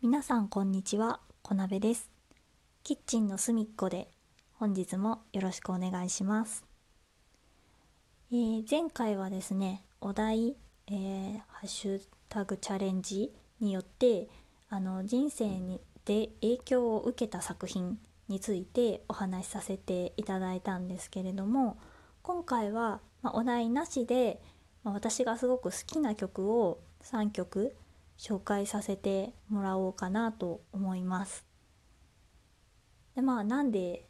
皆さんこんにちは、こなべです。キッチンの隅っこで本日もよろしくお願いします。えー前回はですね、お題、えーハッシュタグチャレンジによってあの人生にで影響を受けた作品についてお話しさせていただいたんですけれども今回は、まあお題なしで、まあ私がすごく好きな曲を3曲紹介させてもらおうかなと思います。でまあなんで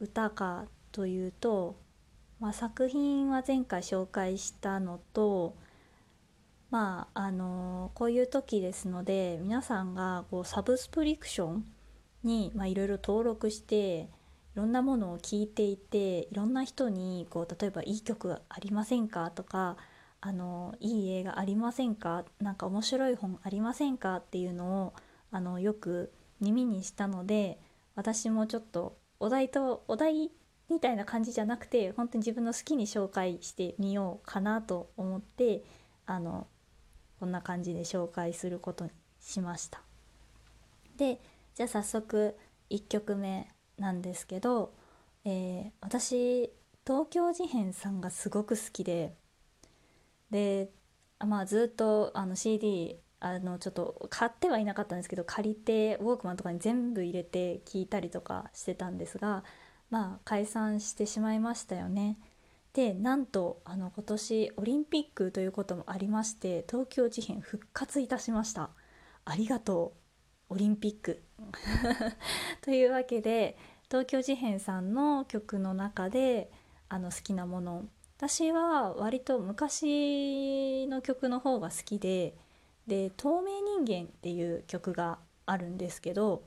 歌かというと、まあ、作品は前回紹介したのとまああのこういう時ですので皆さんがこうサブスプリクションにいろいろ登録していろんなものを聞いていていろんな人にこう例えば「いい曲ありませんか?」とかあのいい映画ありませんか？なんか面白い本ありませんか？っていうのをあのよく耳にしたので私もちょっとお題とお題みたいな感じじゃなくて本当に自分の好きに紹介してみようかなと思ってあのこんな感じで紹介することにしました。でじゃあ早速1曲目なんですけど、えー私東京事変さんがすごく好きででまあずっとあの CD あのちょっと買ってはいなかったんですけど借りてウォークマンとかに全部入れて聞いたりとかしてたんですがまあ解散してしまいましたよね。でなんとあの今年オリンピックということもありまして東京事変復活いたしました。ありがとうオリンピック というわけで東京事変さんの曲の中であの好きなもの私は割と昔の曲の方が好きでで「透明人間」っていう曲があるんですけど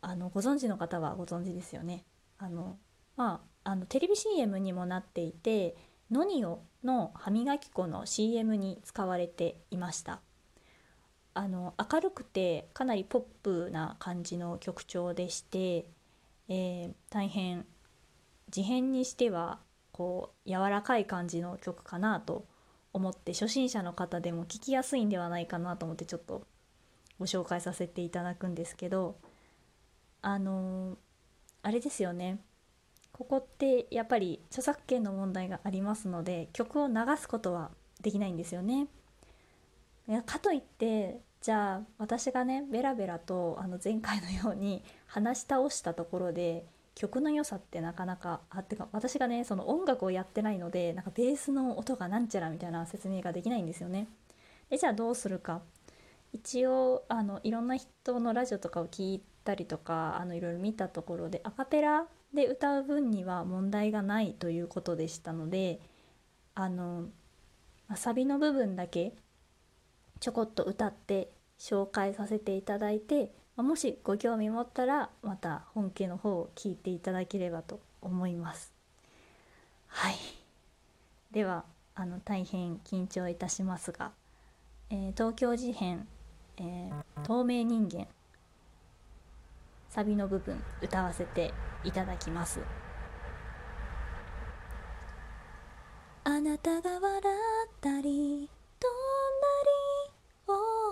あのご存知の方はご存知ですよね。あのまあ、あのテレビ CM にもなっていてノニオの歯磨き粉の CM に使われていました。あの明るくてかなりポップな感じの曲調でして、えー大変事変にしてはこう柔らかい感じの曲かなと思って初心者の方でも聴きやすいんではないかなと思ってちょっとご紹介させていただくんですけどあのーあれですよねここってやっぱり著作権の問題がありますので曲を流すことはできないんですよね。かといってじゃあ私がねベラベラとあの前回のように話し倒したところで曲の良さってなかなかあってか私がねその音楽をやってないのでなんかベースの音がなんちゃらみたいな説明ができないんですよね。でじゃあどうするか一応あのいろんな人のラジオとかを聞いたりとかあのいろいろ見たところでアカペラで歌う分には問題がないということでしたのであのまサビの部分だけちょこっと歌って紹介させていただいてもしご興味持ったらまた本家の方を聞いていただければと思います。はいではあの大変緊張いたしますが、えー東京事変、えー透明人間サビの部分歌わせていただきますあなたが笑ったり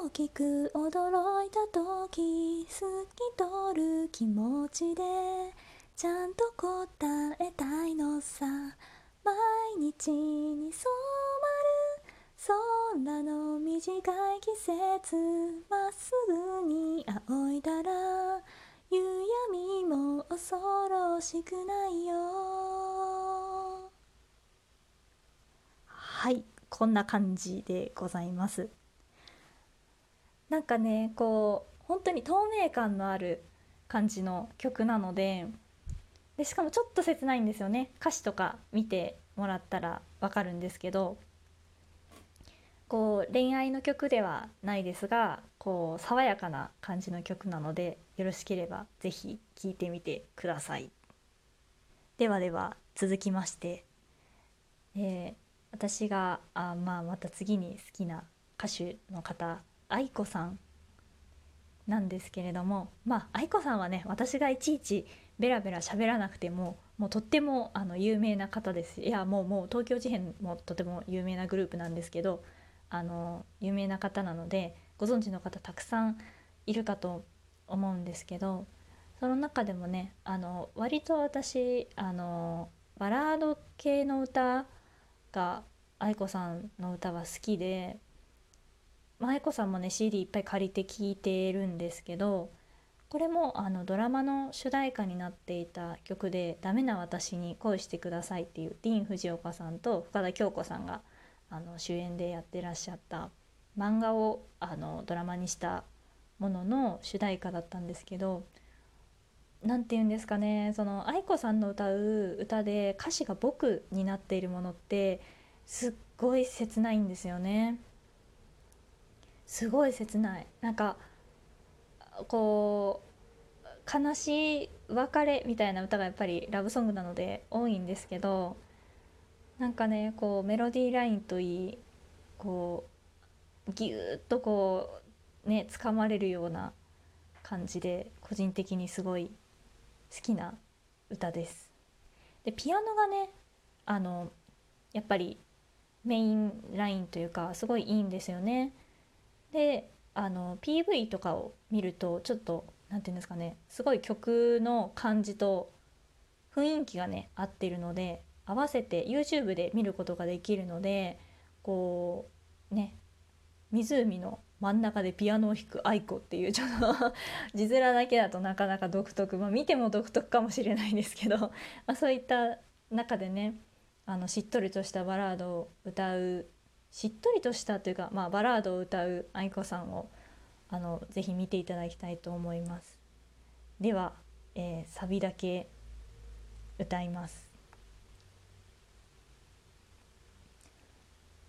大きく驚いた時透き通る気持ちでちゃんと答えたいのさ。毎日に染まる空の短い季節まっすぐに仰いだら夕闇も恐ろしくないよ。はいこんな感じでございます。かねこう本当に透明感のある感じの曲なのででしかもちょっと切ないんですよね。歌詞とか見てもらったらわかるんですけどこう恋愛の曲ではないですがこう爽やかな感じの曲なのでよろしければぜひ聴いてみてください。ではでは続きまして、えー私があ、まあ、また次に好きな歌手の方愛子さんなんですけれどもまあ愛子さんはね私がいちいちベラベラ喋らなくてももうとってもあの有名な方です。いやもうもう東京事変もとても有名なグループなんですけどあの有名な方なのでご存知の方たくさんいるかと思うんですけどその中でもねあの割と私あのバラード系の歌が愛子さんの歌は好きで愛子さんもね CD いっぱい借りて聴いてるんですけどこれもあのドラマの主題歌になっていた曲で「ダメな私に恋してください」っていうディーン・フジオカさんと深田恭子さんがあの主演でやってらっしゃった漫画をあのドラマにしたものの主題歌だったんですけど何て言うんですかねその愛子さんの歌う歌で歌詞が「僕」になっているものってすっごい切ないんですよね。すごい切ないなんかこう悲しい別れみたいな歌がやっぱりラブソングなので多いんですけどなんかねこうメロディーラインといいこうギューッとこうね掴まれるような感じで個人的にすごい好きな歌です。でピアノがねあのやっぱりメインラインというかすごいいいんですよね。であの PV とかを見るとちょっと何て言うんですかねすごい曲の感じと雰囲気がね合ってるので合わせて YouTube で見ることができるのでこうね湖の真ん中でピアノを弾く愛子っていうちょっと 字面だけだとなかなか独特、まあ、見ても独特かもしれないんですけど、まあ、そういった中でねあのしっとりとしたバラードを歌うしっとりとしたというか、まあ、バラードを歌う愛子さんをあのぜひ見ていただきたいと思います。では、えー、サビだけ歌います。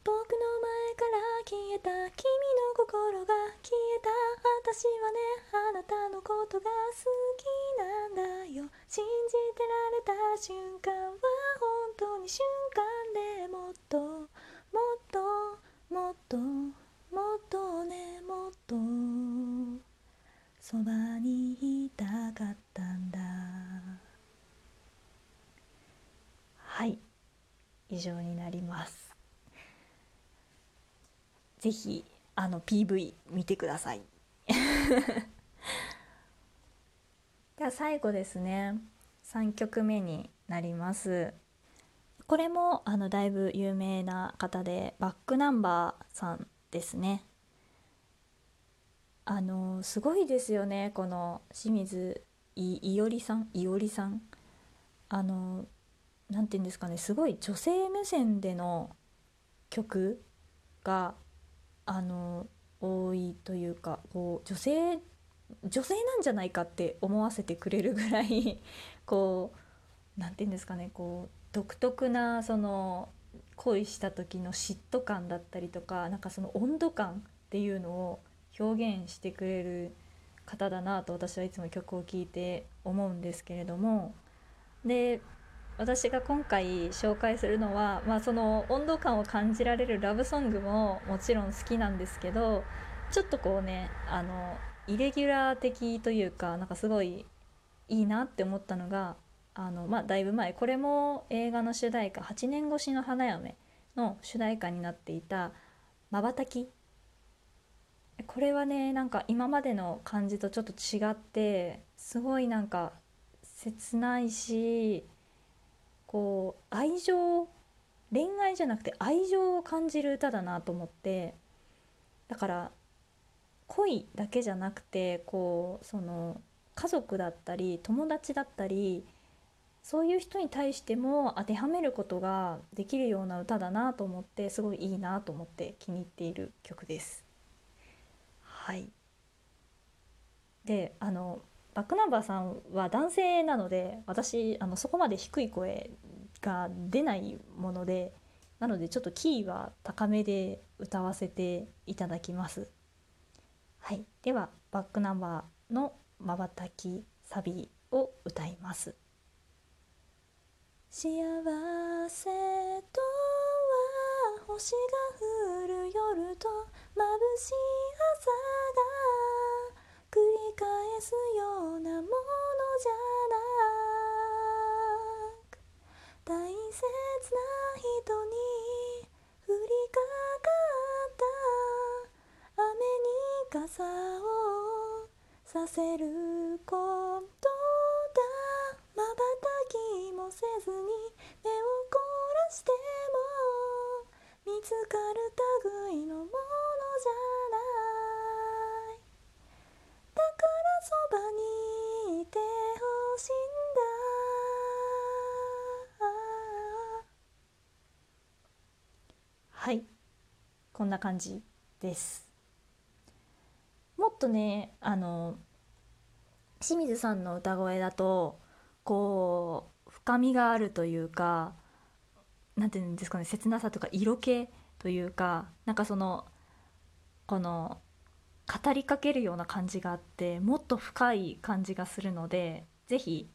僕の前から消えた君の心が消えた私はねあなたのことが好きなんだよ信じてられた瞬間は本当そばにいたかったんだ。はい。以上になります。ぜひあの PV 見てください。では最後ですね。3曲目になります。これもあのだいぶ有名な方でバックナンバーさんですね。あのすごいですよねこの清水いおりさんいおりさん。あの何て言うんですかねすごい女性目線での曲があの多いというかこう女性女性なんじゃないかって思わせてくれるぐらい こう何て言うんですかねこう独特なその恋した時の嫉妬感だったりとかなんかその温度感っていうのを表現してくれる方だなと私はいつも曲を聴いて思うんですけれども。で私が今回紹介するのは、まあ、その温度感を感じられるラブソングももちろん好きなんですけどちょっとこうねあのイレギュラー的というかなんかすごいいいなって思ったのがあのまあだいぶ前これも映画の主題歌「8年越しの花嫁」の主題歌になっていた「まばたき」これはねなんか今までの感じとちょっと違ってすごいなんか切ないしこう愛情恋愛じゃなくて愛情を感じる歌だなと思ってだから恋だけじゃなくてこうその家族だったり友達だったりそういう人に対しても当てはめることができるような歌だなと思ってすごいいいなと思って気に入っている曲です。はいであのバックナンバーさんは男性なので私あのそこまで低い声が出ないものでなのでちょっとキーは高めで歌わせていただきます。はい、ではバックナンバーの「まばたきサビ」を歌います。幸せとは星が降るる夜と眩しい朝が繰り返すようなものじゃなく大切な人に降りかかった。雨に傘をさせることだ。まばたきもせずに目を凝らしても見つかる類のものじゃないだからそばにいてほしいんだはいこんな感じですもっとねあの清水さんの歌声だとこう深みがあるというか何て言うんですかね切なさとか色気というかなんかそのこの語りかけるような感じがあってもっと深い感じがするので是非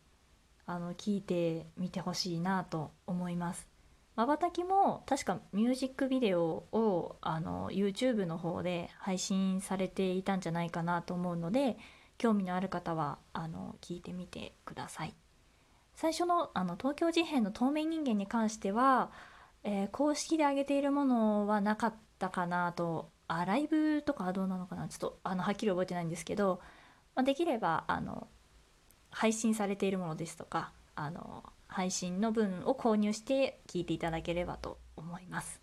あの聞いてみてほしいなと思います。まばたきも確かミュージックビデオをあの YouTube の方で配信されていたんじゃないかなと思うので興味のある方はあの聞いてみてください。最初のあの東京事変の透明人間に関しては、えー、公式で上げているものはなかったかなとあライブとかはどうなのかなちょっとあのはっきり覚えてないんですけど、まあ、できればあの配信されているものですとかあの配信の分を購入して聞いていただければと思います。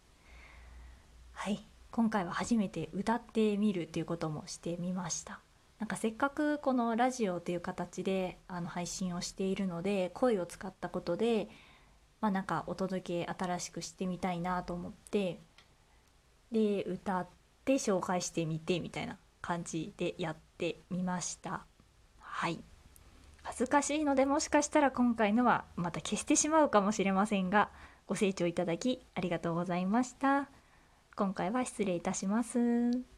はい今回は初めて歌ってみるっていうこともしてみました。なんかせっかくこのラジオっていう形であの配信をしているので声を使ったことでまあなんかお届け新しくしてみたいなと思ってで歌って紹介してみてみたいな感じでやってみましたはい恥ずかしいのでもしかしたら今回のはまた消してしまうかもしれませんがご清聴いただきありがとうございました今回は失礼いたします。